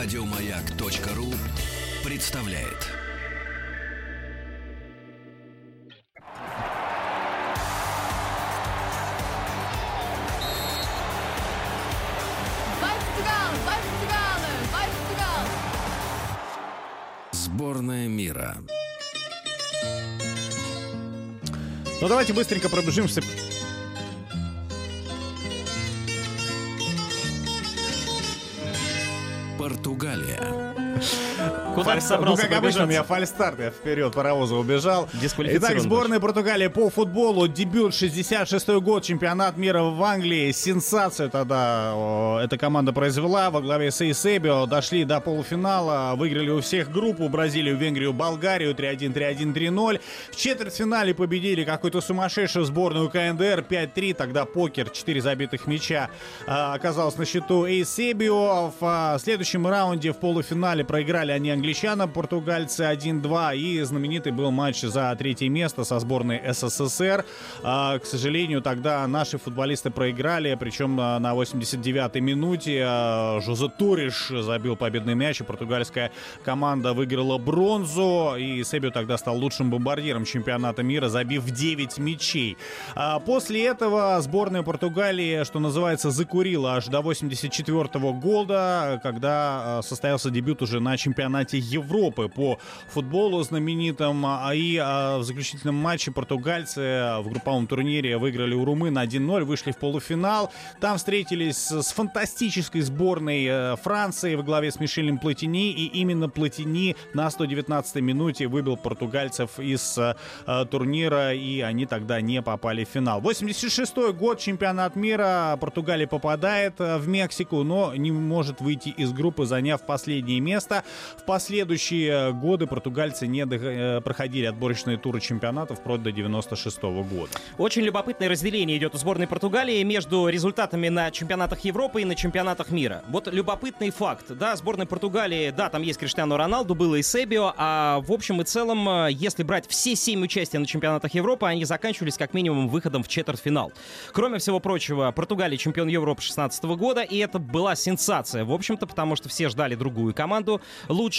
Радиомаяк.ру представляет. Portugal! Vai Portugal! Сборная мира. Ну давайте быстренько пробежимся. Португалия. Куда Фаль- собрался ну, как обычно, у меня фальстарт, я вперед паровоза убежал. Итак, сборная Португалии по футболу, дебют 66-й год, чемпионат мира в Англии. Сенсацию тогда о, эта команда произвела во главе с Эйсебио. Дошли до полуфинала, выиграли у всех группу, Бразилию, Венгрию, Болгарию 3-1, 3-1, 3-0. В четвертьфинале победили какую-то сумасшедшую сборную КНДР 5-3, тогда покер, 4 забитых мяча а, оказалось на счету Эйсебио. В а, следующем раунде в полуфинале проиграли они англичанам, португальцы 1-2. И знаменитый был матч за третье место со сборной СССР. А, К сожалению, тогда наши футболисты проиграли, причем а, на 89-й минуте а, Жозе Туриш забил победный мяч, и португальская команда выиграла бронзу. И Себио тогда стал лучшим бомбардиром чемпионата мира, забив 9 мячей. После этого сборная Португалии, что называется, закурила аж до 84 года, когда состоялся дебют уже на чемпионате Европы по футболу знаменитом. А И а, в заключительном матче португальцы в групповом турнире выиграли у румын 1-0, вышли в полуфинал. Там встретились с фантастической сборной э, Франции во главе с Мишелем Платини. И именно Платини на 119-й минуте выбил португальцев из э, э, турнира, и они тогда не попали в финал. 86-й год, чемпионат мира. Португалия попадает в Мексику, но не может выйти из группы, заняв последнее место. В последующие годы португальцы не э, проходили отборочные туры чемпионата вплоть до 96 года. Очень любопытное разделение идет у сборной Португалии между результатами на чемпионатах Европы и на чемпионатах мира. Вот любопытный факт. Да, сборная Португалии, да, там есть Криштиану Роналду, было и Себио, а в общем и целом, э, если брать все семь участий на чемпионатах Европы, они заканчивались как минимум выходом в четвертьфинал. Кроме всего прочего, Португалия чемпион Европы 16 года, и это была сенсация, в общем-то, потому что все ждали другую команду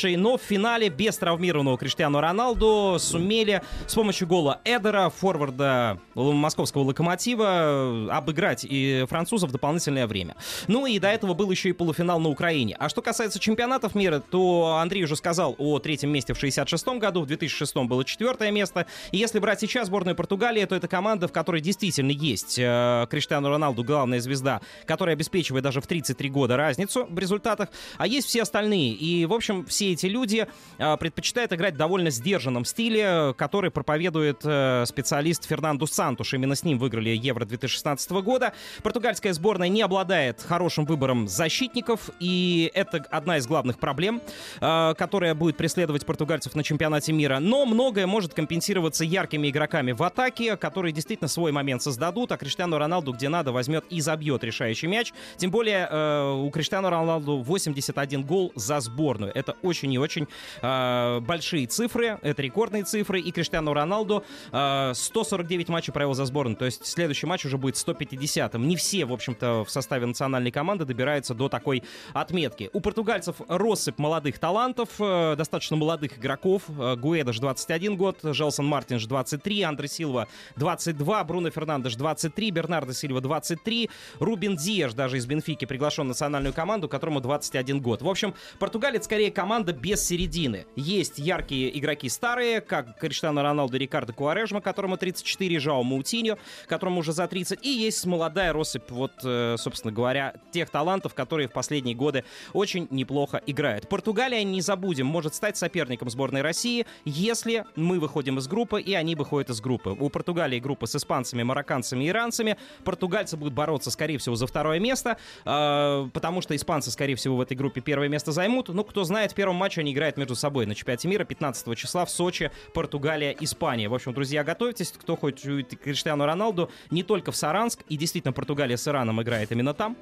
лучшей, но в финале без травмированного Криштиану Роналду сумели с помощью гола Эдера, форварда московского локомотива, обыграть и французов в дополнительное время. Ну и до этого был еще и полуфинал на Украине. А что касается чемпионатов мира, то Андрей уже сказал о третьем месте в 66 году, в 2006 было четвертое место. И если брать сейчас сборную Португалии, то это команда, в которой действительно есть э, Криштиану Роналду, главная звезда, которая обеспечивает даже в 33 года разницу в результатах, а есть все остальные. И, в общем, все эти люди э, предпочитают играть в довольно сдержанном стиле, который проповедует э, специалист Фернандо Сантуш. Именно с ним выиграли Евро 2016 года. Португальская сборная не обладает хорошим выбором защитников, и это одна из главных проблем, э, которая будет преследовать португальцев на чемпионате мира. Но многое может компенсироваться яркими игроками в атаке, которые действительно свой момент создадут, а Криштиану Роналду где надо возьмет и забьет решающий мяч. Тем более э, у Криштиану Роналду 81 гол за сборную. Это очень и очень э, большие цифры, это рекордные цифры, и Криштиану Роналду э, 149 матчей провел за сборную, то есть следующий матч уже будет 150-м. Не все, в общем-то, в составе национальной команды добираются до такой отметки. У португальцев россыпь молодых талантов, э, достаточно молодых игроков. Э, Гуэдаш 21 год, Желсон Мартинш 23, Андре Силва 22, Бруно Фернандеш 23, Бернардо Сильва 23, Рубин Диеш даже из Бенфики приглашен в национальную команду, которому 21 год. В общем, Португалия скорее команда без середины. Есть яркие игроки старые, как Криштиану Роналду, Рикардо Куарежма, которому 34, Жао Маутиньо, которому уже за 30, и есть молодая россыпь, вот, э, собственно говоря, тех талантов, которые в последние годы очень неплохо играют. Португалия, не забудем, может стать соперником сборной России, если мы выходим из группы, и они выходят из группы. У Португалии группа с испанцами, марокканцами иранцами. Португальцы будут бороться, скорее всего, за второе место, э, потому что испанцы, скорее всего, в этой группе первое место займут. Ну, кто знает, в первом матче матча они играют между собой на чемпионате мира 15 числа в Сочи, Португалия, Испания. В общем, друзья, готовьтесь. Кто хочет увидеть Криштиану Роналду, не только в Саранск, и действительно Португалия с Ираном играет именно там.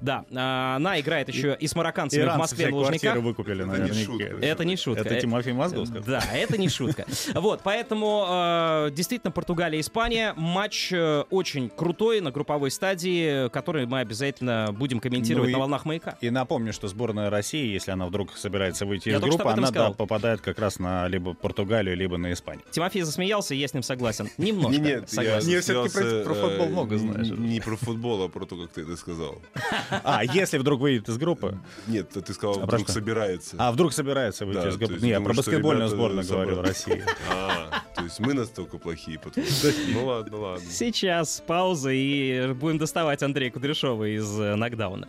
Да, а, она играет еще и с марокканцами в Москве все на Лужниках. выкупили, наверное. шутка. Это не шутка. Это Тимофей Мозгов сказал. Да, это не шутка. Вот, поэтому э, действительно Португалия, Испания. Матч э, очень крутой на групповой стадии, который мы обязательно будем комментировать Ну и- на волнах маяка. И напомню, что сборная России, если она вдруг собирается выйти Я что группы, об этом она да, попадает как раз на либо Португалию, либо на Испанию. Тимофей засмеялся, я с ним согласен. Немножко Не, нет, я согласен. Не, всё-таки засмеялся, про- про футбол э, много знаешь. Не про футбол, а про то, как ты это сказал. А, если вдруг выйдет из группы? Нет, ты сказал, А вдруг что? собирается. А, вдруг собирается выйти Да, из группы? есть Не, я про что баскетбольную сборную говорю собрали? России. А, то есть мы настолько плохие, по-твоему? Ну ладно, ладно. Сейчас пауза и будем доставать Андрея Кудряшова из э, нокдауна.